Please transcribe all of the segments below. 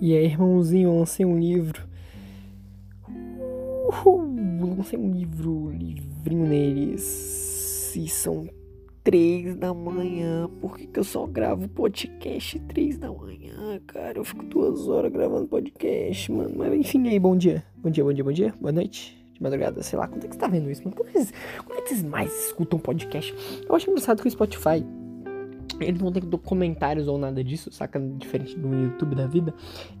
E aí, irmãozinho, lancei um livro. Uhul, lancei um livro, livrinho neles. E são três da manhã. Por que, que eu só gravo podcast três da manhã, cara? Eu fico duas horas gravando podcast, mano. Mas enfim, aí, bom dia. Bom dia, bom dia, bom dia. Boa noite. De madrugada, sei lá. Quando é que você tá vendo isso, mano? Quando é que vocês mais escutam podcast? Eu acho engraçado que o Spotify eles não tem comentários ou nada disso, saca? Diferente do YouTube da vida.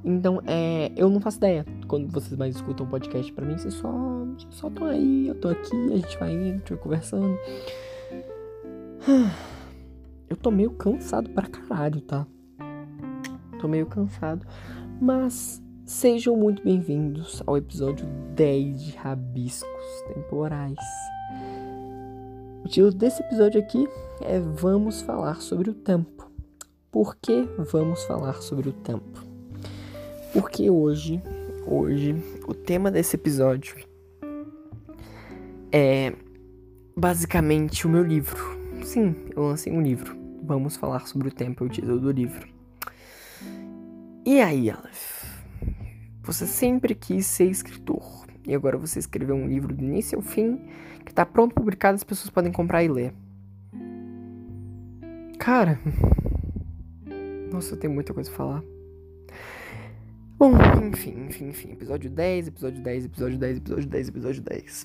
Então, é, eu não faço ideia quando vocês mais escutam podcast. Pra mim, vocês só, vocês só estão aí, eu tô aqui, a gente vai indo, a gente vai conversando. Eu tô meio cansado pra caralho, tá? Tô meio cansado. Mas sejam muito bem-vindos ao episódio 10 de Rabiscos Temporais. O título desse episódio aqui é Vamos falar sobre o tempo. Por que vamos falar sobre o tempo? Porque hoje, hoje, o tema desse episódio é basicamente o meu livro. Sim, eu lancei um livro. Vamos falar sobre o tempo, é o título do livro. E aí, Aleph? Você sempre quis ser escritor. E agora você escreveu um livro do início ao fim, que está pronto publicado, as pessoas podem comprar e ler. Cara. Nossa, eu tenho muita coisa a falar. Bom, enfim, enfim, enfim. Episódio 10, episódio 10, episódio 10, episódio 10, episódio 10.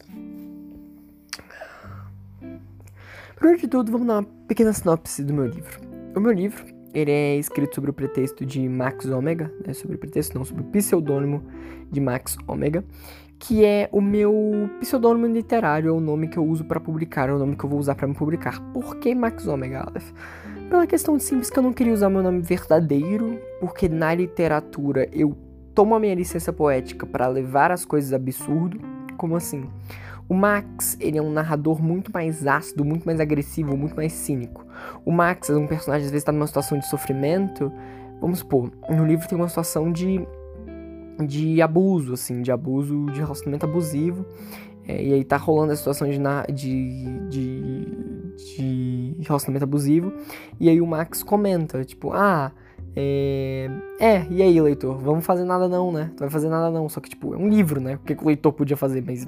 Primeiro de tudo, vamos dar uma pequena sinopse do meu livro. O meu livro, ele é escrito sobre o pretexto de Max Omega, né? Sobre o pretexto, não, sobre o pseudônimo de Max Omega, que é o meu pseudônimo literário, é o nome que eu uso para publicar, é o nome que eu vou usar para me publicar. Por que Max Omega, Aleph? Pela questão simples que eu não queria usar meu nome verdadeiro, porque na literatura eu tomo a minha licença poética para levar as coisas absurdo. Como assim? O Max, ele é um narrador muito mais ácido, muito mais agressivo, muito mais cínico. O Max é um personagem, às vezes, está numa situação de sofrimento. Vamos supor, no livro tem uma situação de de abuso, assim, de abuso, de relacionamento abusivo. É, e aí tá rolando a situação de, de, de, de, relacionamento abusivo. E aí o Max comenta, tipo, ah, é, é, e aí, leitor? Vamos fazer nada não, né? Tu vai fazer nada não. Só que, tipo, é um livro, né? O que, que o leitor podia fazer? Mas,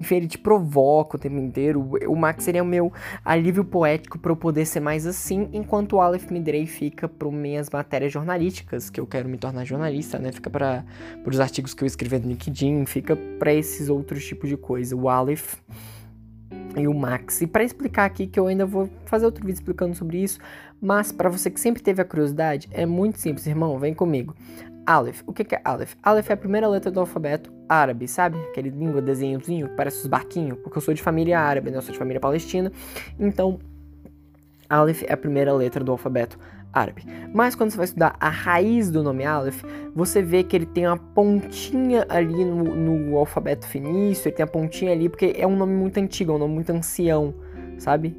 enfim, ele te provoca o tempo inteiro. O Max seria o meu alívio poético para eu poder ser mais assim, enquanto o Aleph Midrey fica para minhas matérias jornalísticas, que eu quero me tornar jornalista, né? Fica para os artigos que eu escrevi no LinkedIn, fica para esses outros tipos de coisa. O Aleph e o Max. E para explicar aqui, que eu ainda vou fazer outro vídeo explicando sobre isso, mas para você que sempre teve a curiosidade, é muito simples, irmão, vem comigo. Aleph, o que é Aleph? Aleph é a primeira letra do alfabeto árabe, sabe? Aquele língua desenhozinho que parece os barquinhos, porque eu sou de família árabe, né? Sou de família palestina. Então, Aleph é a primeira letra do alfabeto árabe. Mas quando você vai estudar a raiz do nome Aleph, você vê que ele tem uma pontinha ali no, no alfabeto fenício, ele tem a pontinha ali porque é um nome muito antigo, é um nome muito ancião, sabe?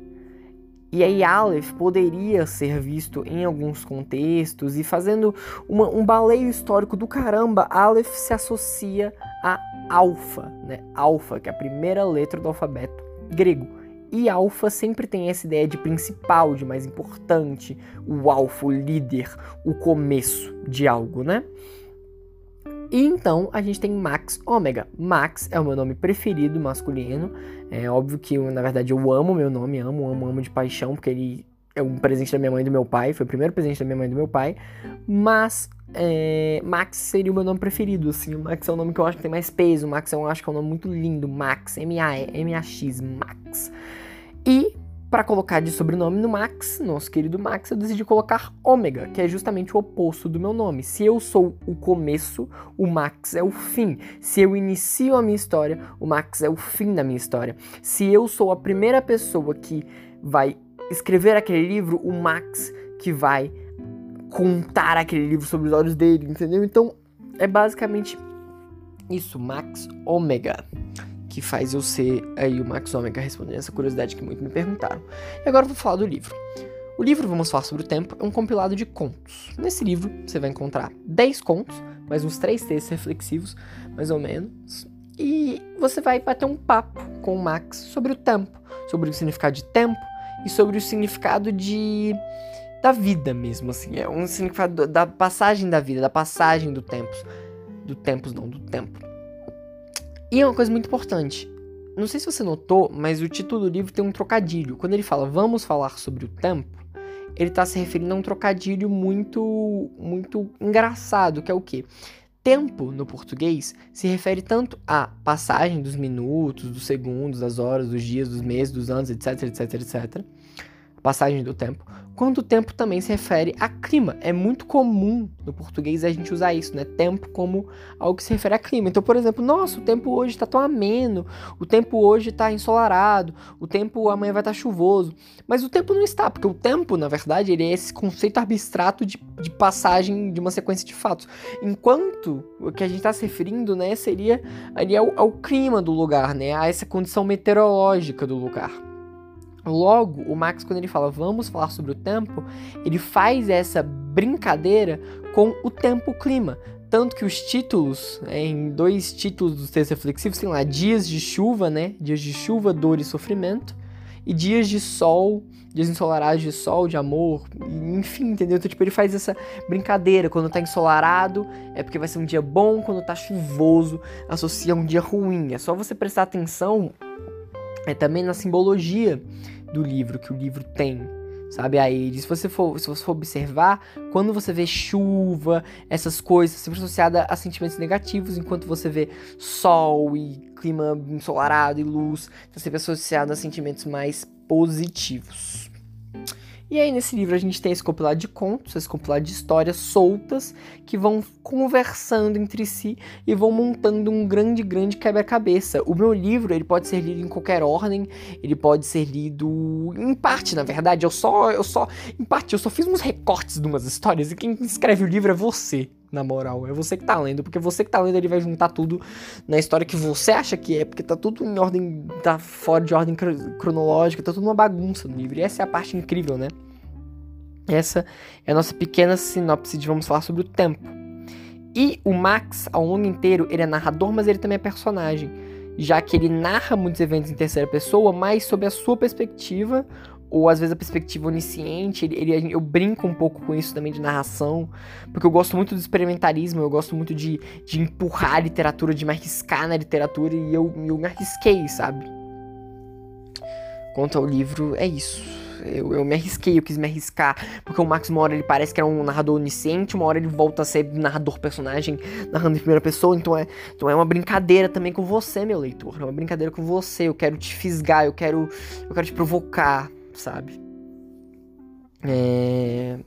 E aí Aleph poderia ser visto em alguns contextos e fazendo uma, um baleio histórico do caramba, Aleph se associa a Alfa, né? Alfa, que é a primeira letra do alfabeto grego. E alfa sempre tem essa ideia de principal, de mais importante, o alfa, o líder, o começo de algo, né? E então a gente tem Max Ômega. Max é o meu nome preferido masculino. É óbvio que, na verdade, eu amo meu nome, amo, amo, amo de paixão, porque ele é um presente da minha mãe e do meu pai. Foi o primeiro presente da minha mãe e do meu pai. Mas é, Max seria o meu nome preferido, assim. Max é o nome que eu acho que tem mais peso. Max eu acho que é um nome muito lindo. Max, M-A-X, Max. E para colocar de sobrenome no Max, nosso querido Max, eu decidi colocar Ômega, que é justamente o oposto do meu nome. Se eu sou o começo, o Max é o fim. Se eu inicio a minha história, o Max é o fim da minha história. Se eu sou a primeira pessoa que vai escrever aquele livro, o Max que vai contar aquele livro sobre os olhos dele, entendeu? Então é basicamente isso, Max Ômega que faz eu ser aí o Max Omega respondendo essa curiosidade que muito me perguntaram. E agora eu vou falar do livro. O livro Vamos Falar Sobre o Tempo é um compilado de contos. Nesse livro você vai encontrar 10 contos, mais uns 3 textos reflexivos, mais ou menos. E você vai bater um papo com o Max sobre o tempo, sobre o significado de tempo e sobre o significado de da vida mesmo, assim. É um significado da passagem da vida, da passagem do tempo. Do tempos, não, do tempo. E é uma coisa muito importante. Não sei se você notou, mas o título do livro tem um trocadilho. Quando ele fala vamos falar sobre o tempo, ele está se referindo a um trocadilho muito, muito engraçado, que é o quê? Tempo, no português, se refere tanto à passagem dos minutos, dos segundos, das horas, dos dias, dos meses, dos anos, etc, etc, etc. Passagem do tempo, quando o tempo também se refere a clima. É muito comum no português a gente usar isso, né? Tempo como algo que se refere a clima. Então, por exemplo, nossa, o tempo hoje está tão ameno, o tempo hoje está ensolarado, o tempo amanhã vai estar tá chuvoso. Mas o tempo não está, porque o tempo, na verdade, ele é esse conceito abstrato de, de passagem de uma sequência de fatos. Enquanto o que a gente está se referindo, né, seria ali ao, ao clima do lugar, né? A essa condição meteorológica do lugar. Logo, o Max, quando ele fala vamos falar sobre o tempo, ele faz essa brincadeira com o tempo-clima. Tanto que os títulos, né, em dois títulos dos textos reflexivos, tem lá dias de chuva, né? Dias de chuva, dor e sofrimento. E dias de sol, dias ensolarados de sol, de amor, enfim, entendeu? Então, tipo, ele faz essa brincadeira. Quando tá ensolarado, é porque vai ser um dia bom. Quando tá chuvoso, associa um dia ruim. É só você prestar atenção é também na simbologia do livro que o livro tem, sabe? Aí, se você for, se você for observar, quando você vê chuva, essas coisas, sempre associada a sentimentos negativos, enquanto você vê sol e clima ensolarado e luz, está sempre associado a sentimentos mais positivos. E aí, nesse livro, a gente tem esse compilado de contos, esse compilado de histórias soltas que vão conversando entre si e vão montando um grande, grande quebra-cabeça. O meu livro, ele pode ser lido em qualquer ordem, ele pode ser lido em parte, na verdade. Eu só, eu só, em parte, eu só fiz uns recortes de umas histórias e quem escreve o livro é você na moral. É você que tá lendo, porque você que tá lendo, ele vai juntar tudo na história que você acha que é, porque tá tudo em ordem, tá fora de ordem cronológica, tá tudo uma bagunça no livro. E essa é a parte incrível, né? Essa é a nossa pequena sinopse de vamos falar sobre o tempo. E o Max, ao longo inteiro, ele é narrador, mas ele também é personagem, já que ele narra muitos eventos em terceira pessoa, mas sob a sua perspectiva, ou às vezes a perspectiva onisciente, ele, ele, eu brinco um pouco com isso também de narração, porque eu gosto muito do experimentalismo, eu gosto muito de, de empurrar a literatura, de me arriscar na literatura, e eu, eu me arrisquei, sabe? Quanto ao livro, é isso. Eu, eu me arrisquei, eu quis me arriscar, porque o Max, uma hora ele parece que era um narrador onisciente, uma hora ele volta a ser narrador personagem, narrando em primeira pessoa, então é, então é uma brincadeira também com você, meu leitor, é uma brincadeira com você, eu quero te fisgar, eu quero, eu quero te provocar, sabe? É...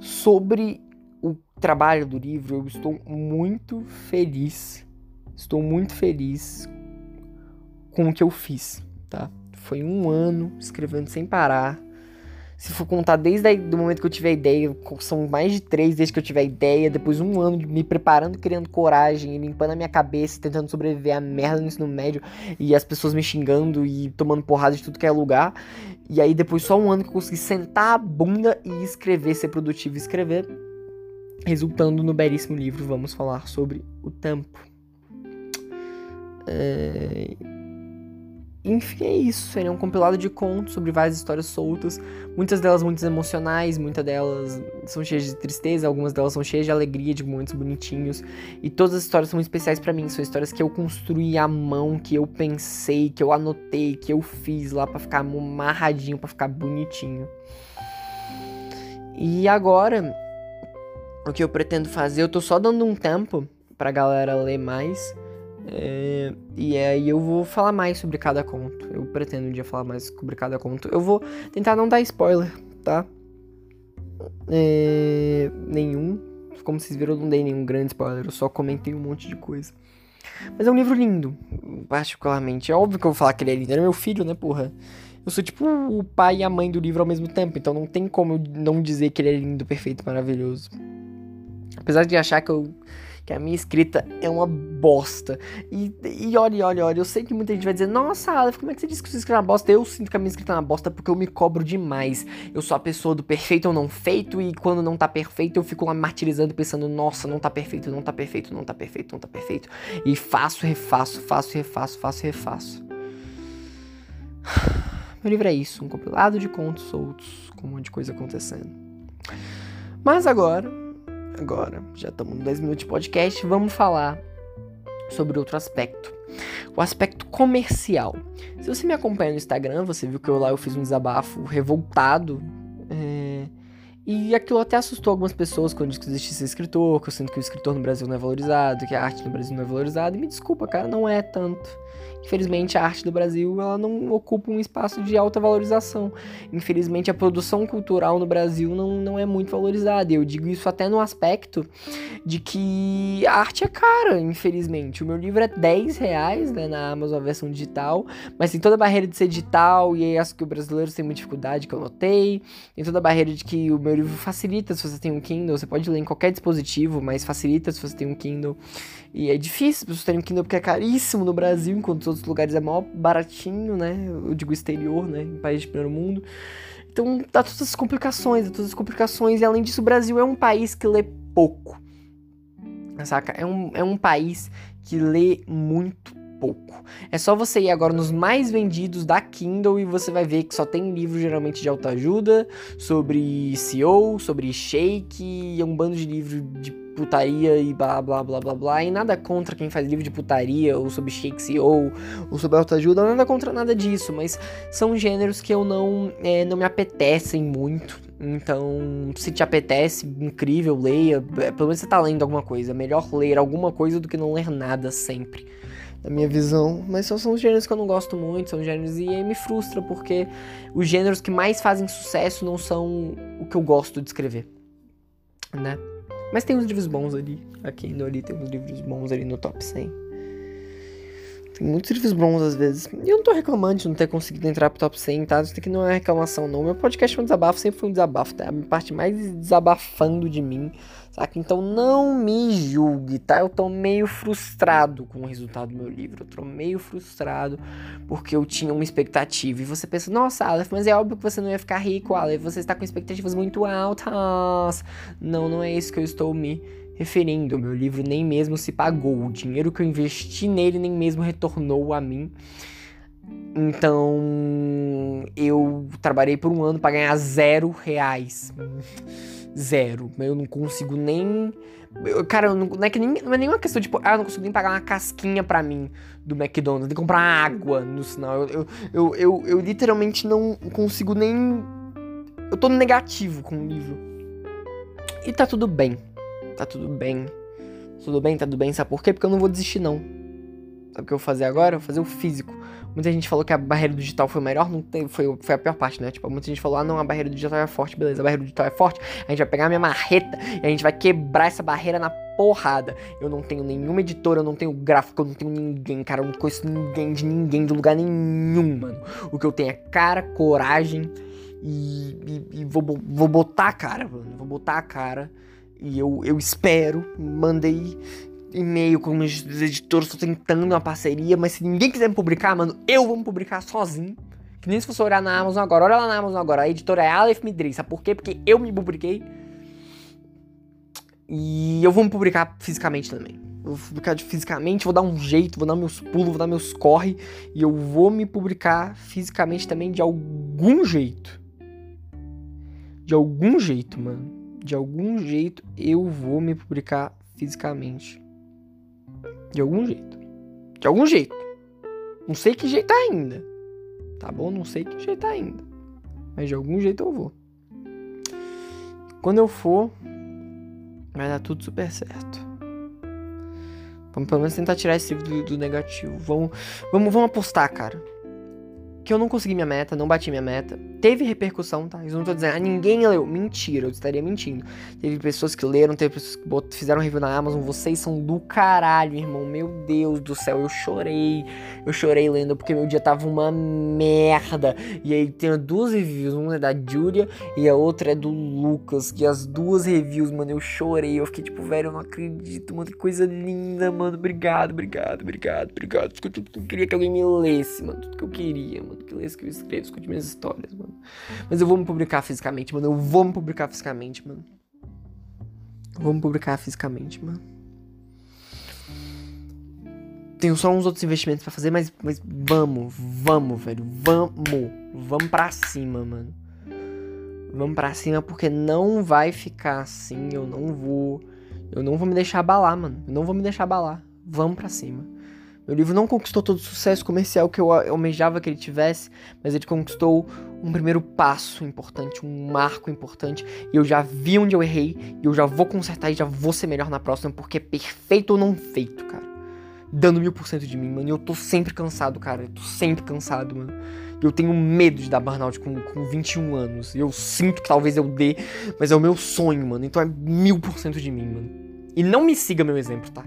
Sobre o trabalho do livro, eu estou muito feliz. Estou muito feliz com o que eu fiz, tá? Foi um ano escrevendo sem parar. Se for contar desde o momento que eu tive a ideia, são mais de três desde que eu tive a ideia, depois um ano me preparando, criando coragem, limpando a minha cabeça, tentando sobreviver à merda no ensino médio, e as pessoas me xingando e tomando porrada de tudo que é lugar. E aí depois só um ano que eu consegui sentar a bunda e escrever, ser produtivo e escrever, resultando no belíssimo livro Vamos Falar sobre o Tempo. É... Enfim, é isso. Ele é um compilado de contos sobre várias histórias soltas, muitas delas muito emocionais, muitas delas são cheias de tristeza, algumas delas são cheias de alegria, de momentos bonitinhos. E todas as histórias são especiais para mim, são histórias que eu construí à mão, que eu pensei, que eu anotei, que eu fiz lá para ficar amarradinho, para ficar bonitinho. E agora, o que eu pretendo fazer, eu tô só dando um tempo pra galera ler mais. É, e aí eu vou falar mais sobre cada conto. Eu pretendo um dia falar mais sobre cada conto. Eu vou tentar não dar spoiler, tá? É, nenhum. Como vocês viram, eu não dei nenhum grande spoiler. Eu só comentei um monte de coisa. Mas é um livro lindo, particularmente. É óbvio que eu vou falar que ele é lindo. Ele é meu filho, né, porra? Eu sou tipo o pai e a mãe do livro ao mesmo tempo. Então não tem como eu não dizer que ele é lindo, perfeito, maravilhoso. Apesar de achar que eu que a minha escrita é uma bosta. E, e olha, olha, olha, eu sei que muita gente vai dizer, nossa, Aleph, como é que você disse que você escreve uma bosta? Eu sinto que a minha escrita é uma bosta porque eu me cobro demais. Eu sou a pessoa do perfeito ou não feito, e quando não tá perfeito, eu fico lá martirizando, pensando, nossa, não tá perfeito, não tá perfeito, não tá perfeito, não tá perfeito. E faço, refaço, faço, refaço, faço, refaço. Meu livro é isso, um compilado de contos soltos, com um monte de coisa acontecendo. Mas agora, agora, já estamos no 10 minutos de podcast, vamos falar sobre outro aspecto. O aspecto comercial. Se você me acompanha no Instagram, você viu que eu lá eu fiz um desabafo revoltado. É, e aquilo até assustou algumas pessoas quando disse que existisse escritor, que eu sinto que o escritor no Brasil não é valorizado, que a arte no Brasil não é valorizada. E me desculpa, cara, não é tanto. Infelizmente, a arte do Brasil ela não ocupa um espaço de alta valorização. Infelizmente, a produção cultural no Brasil não, não é muito valorizada. Eu digo isso até no aspecto de que a arte é cara, infelizmente. O meu livro é 10 reais né, na Amazon, a versão digital, mas tem toda a barreira de ser digital e aí acho que o brasileiro tem muita dificuldade, que eu notei. Tem toda a barreira de que o meu livro facilita se você tem um Kindle, você pode ler em qualquer dispositivo, mas facilita se você tem um Kindle. E é difícil as pessoas terem um Kindle porque é caríssimo no Brasil, enquanto os outros lugares é maior baratinho, né? Eu digo exterior, né? Em país de primeiro mundo. Então dá todas as complicações, todas as complicações. E além disso, o Brasil é um país que lê pouco. Saca? É um, é um país que lê muito pouco. É só você ir agora nos mais vendidos da Kindle e você vai ver que só tem livro geralmente de autoajuda, sobre CEO, sobre shake, e um bando de livro de putaria e blá blá blá blá blá. E nada contra quem faz livro de putaria, ou sobre shake CEO, ou sobre autoajuda, nada contra nada disso, mas são gêneros que eu não, é, não me apetecem muito. Então, se te apetece, incrível, leia. Pelo menos você tá lendo alguma coisa. É melhor ler alguma coisa do que não ler nada sempre na minha visão, mas são, são gêneros que eu não gosto muito, são gêneros e aí me frustra porque os gêneros que mais fazem sucesso não são o que eu gosto de escrever, né? Mas tem uns livros bons ali, aqui no ali tem uns livros bons ali no top 100. Tem muitos livros bons às vezes. E eu não tô reclamando de não ter conseguido entrar pro top 100, tá? Isso aqui não é reclamação, não. Meu podcast é um desabafo, sempre foi um desabafo, tá? A parte mais desabafando de mim Saca? Então não me julgue, tá? Eu tô meio frustrado com o resultado do meu livro. Eu tô meio frustrado porque eu tinha uma expectativa. E você pensa, nossa, Aleph, mas é óbvio que você não ia ficar rico, Aleph. Você está com expectativas muito altas. Não, não é isso que eu estou me referindo. Meu livro nem mesmo se pagou. O dinheiro que eu investi nele nem mesmo retornou a mim. Então eu trabalhei por um ano para ganhar zero reais zero. Eu não consigo nem. Eu, cara, não, não, é que nem, não é nenhuma questão de, tipo, ah, eu não consigo nem pagar uma casquinha pra mim do McDonald's, que comprar água no sinal. Eu, eu, eu, eu, eu literalmente não consigo nem. Eu tô negativo com o livro. E tá tudo bem. Tá tudo bem. Tudo bem, tá tudo bem. Sabe por quê? Porque eu não vou desistir, não. Sabe o que eu vou fazer agora? Eu vou fazer o físico. Muita gente falou que a barreira digital foi melhor, não tem, foi, foi a pior parte, né? Tipo, muita gente falou, ah, não, a barreira digital é forte, beleza, a barreira digital é forte, a gente vai pegar a minha marreta e a gente vai quebrar essa barreira na porrada. Eu não tenho nenhuma editora, eu não tenho gráfico, eu não tenho ninguém, cara, eu não conheço ninguém de ninguém, de lugar nenhum, mano. O que eu tenho é cara, coragem e, e, e vou, vou botar a cara, mano, vou botar a cara. E eu, eu espero, mandei e-mail com os editores, tô tentando uma parceria, mas se ninguém quiser me publicar, mano, eu vou me publicar sozinho. Que nem se fosse olhar na Amazon agora. Olha lá na Amazon agora. A editora é Aleph Midri. Sabe por quê? Porque eu me publiquei. E eu vou me publicar fisicamente também. Vou publicar fisicamente, vou dar um jeito, vou dar meus pulos, vou dar meus corre. E eu vou me publicar fisicamente também de algum jeito. De algum jeito, mano. De algum jeito eu vou me publicar fisicamente. De algum jeito. De algum jeito. Não sei que jeito ainda. Tá bom? Não sei que jeito ainda. Mas de algum jeito eu vou. Quando eu for, vai dar tudo super certo. Vamos pelo menos tentar tirar esse do, do negativo. Vamos, vamos, vamos apostar, cara que eu não consegui minha meta, não bati minha meta. Teve repercussão, tá? Eu não tô dizendo, ah, ninguém leu. Mentira, eu estaria mentindo. Teve pessoas que leram, teve pessoas que fizeram review na Amazon. Vocês são do caralho, irmão. Meu Deus do céu, eu chorei. Eu chorei lendo porque meu dia tava uma merda. E aí tem duas reviews, uma é da Julia e a outra é do Lucas. Que as duas reviews, mano, eu chorei. Eu fiquei tipo, velho, eu não acredito, mano. Que coisa linda, mano. Obrigado, obrigado, obrigado, obrigado. Eu queria que alguém me lesse, mano. Tudo que eu queria, mano que lê, que eu escrevo, escute minhas histórias, mano. Mas eu vou me publicar fisicamente, mano. Eu vou me publicar fisicamente, mano. Eu vou me publicar fisicamente, mano. Tenho só uns outros investimentos para fazer, mas, mas vamos, vamos, velho. Vamos. Vamos pra cima, mano. Vamos pra cima porque não vai ficar assim. Eu não vou. Eu não vou me deixar abalar, mano. Eu não vou me deixar abalar. Vamos pra cima. Meu livro não conquistou todo o sucesso comercial que eu almejava que ele tivesse, mas ele conquistou um primeiro passo importante, um marco importante. E eu já vi onde eu errei, e eu já vou consertar e já vou ser melhor na próxima, porque é perfeito ou não feito, cara. Dando mil por cento de mim, mano. E eu tô sempre cansado, cara. Eu tô sempre cansado, mano. Eu tenho medo de dar burnout com, com 21 anos. Eu sinto que talvez eu dê, mas é o meu sonho, mano. Então é mil por cento de mim, mano. E não me siga meu exemplo, tá?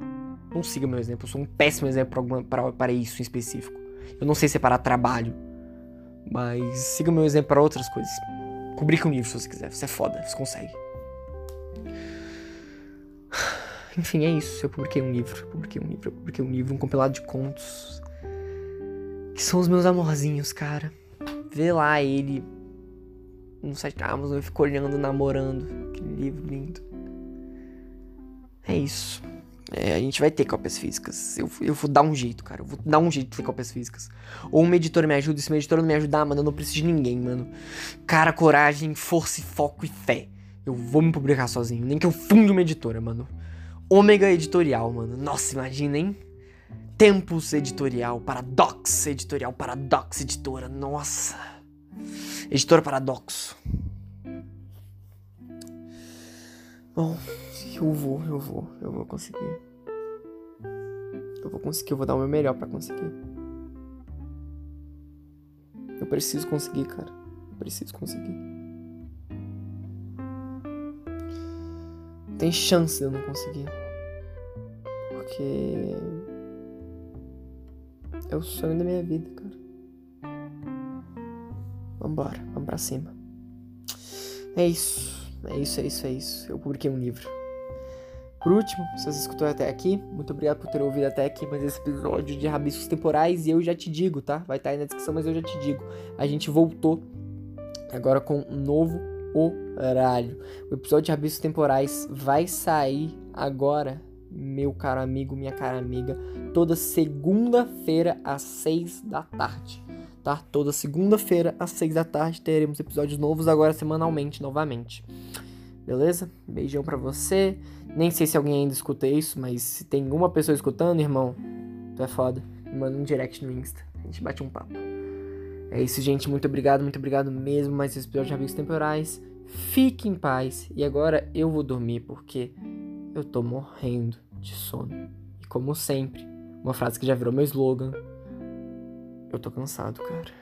Não siga meu exemplo. Eu sou um péssimo exemplo para, isso em específico. Eu não sei separar trabalho. Mas siga meu exemplo para outras coisas. Publique um livro se você quiser. Você é foda, você consegue. Enfim, é isso. Eu publiquei um livro. Eu publiquei um livro. Eu publiquei um livro, um compilado de contos. Que são os meus amorzinhos, cara. Vê lá ele no site da Amazon. Eu fico olhando, namorando. Aquele livro lindo. É isso. É, a gente vai ter cópias físicas. Eu, eu vou dar um jeito, cara. Eu vou dar um jeito de ter cópias físicas. Ou uma editora me ajuda. Se uma editora não me ajudar, mano, eu não preciso de ninguém, mano. Cara, coragem, força, foco e fé. Eu vou me publicar sozinho. Nem que eu funde uma editora, mano. Ômega Editorial, mano. Nossa, imagina, hein? Tempos Editorial, Paradox Editorial, Paradox Editora. Nossa. Editora Paradoxo. Bom, eu vou, eu vou, eu vou conseguir. Eu vou conseguir, eu vou dar o meu melhor para conseguir. Eu preciso conseguir, cara. Eu preciso conseguir. Tem chance de eu não conseguir. Porque. É o sonho da minha vida, cara. Vambora, vamos pra cima. É isso. É isso, é isso, é isso. Eu publiquei um livro. Por último, se você escutou até aqui, muito obrigado por ter ouvido até aqui mais esse episódio de Rabiscos Temporais. E eu já te digo, tá? Vai estar tá aí na descrição, mas eu já te digo. A gente voltou agora com um novo horário. O episódio de Rabiscos Temporais vai sair agora, meu caro amigo, minha cara amiga, toda segunda-feira às seis da tarde. Tá? Toda segunda-feira às seis da tarde teremos episódios novos, agora semanalmente, novamente. Beleza? Beijão pra você. Nem sei se alguém ainda escuta isso, mas se tem uma pessoa escutando, irmão, tu é foda. Me manda um direct no Insta. A gente bate um papo. É isso, gente. Muito obrigado, muito obrigado mesmo. Mais esse episódio de Amigos Temporais. Fique em paz. E agora eu vou dormir porque eu tô morrendo de sono. E como sempre, uma frase que já virou meu slogan. Eu tô cansado, cara.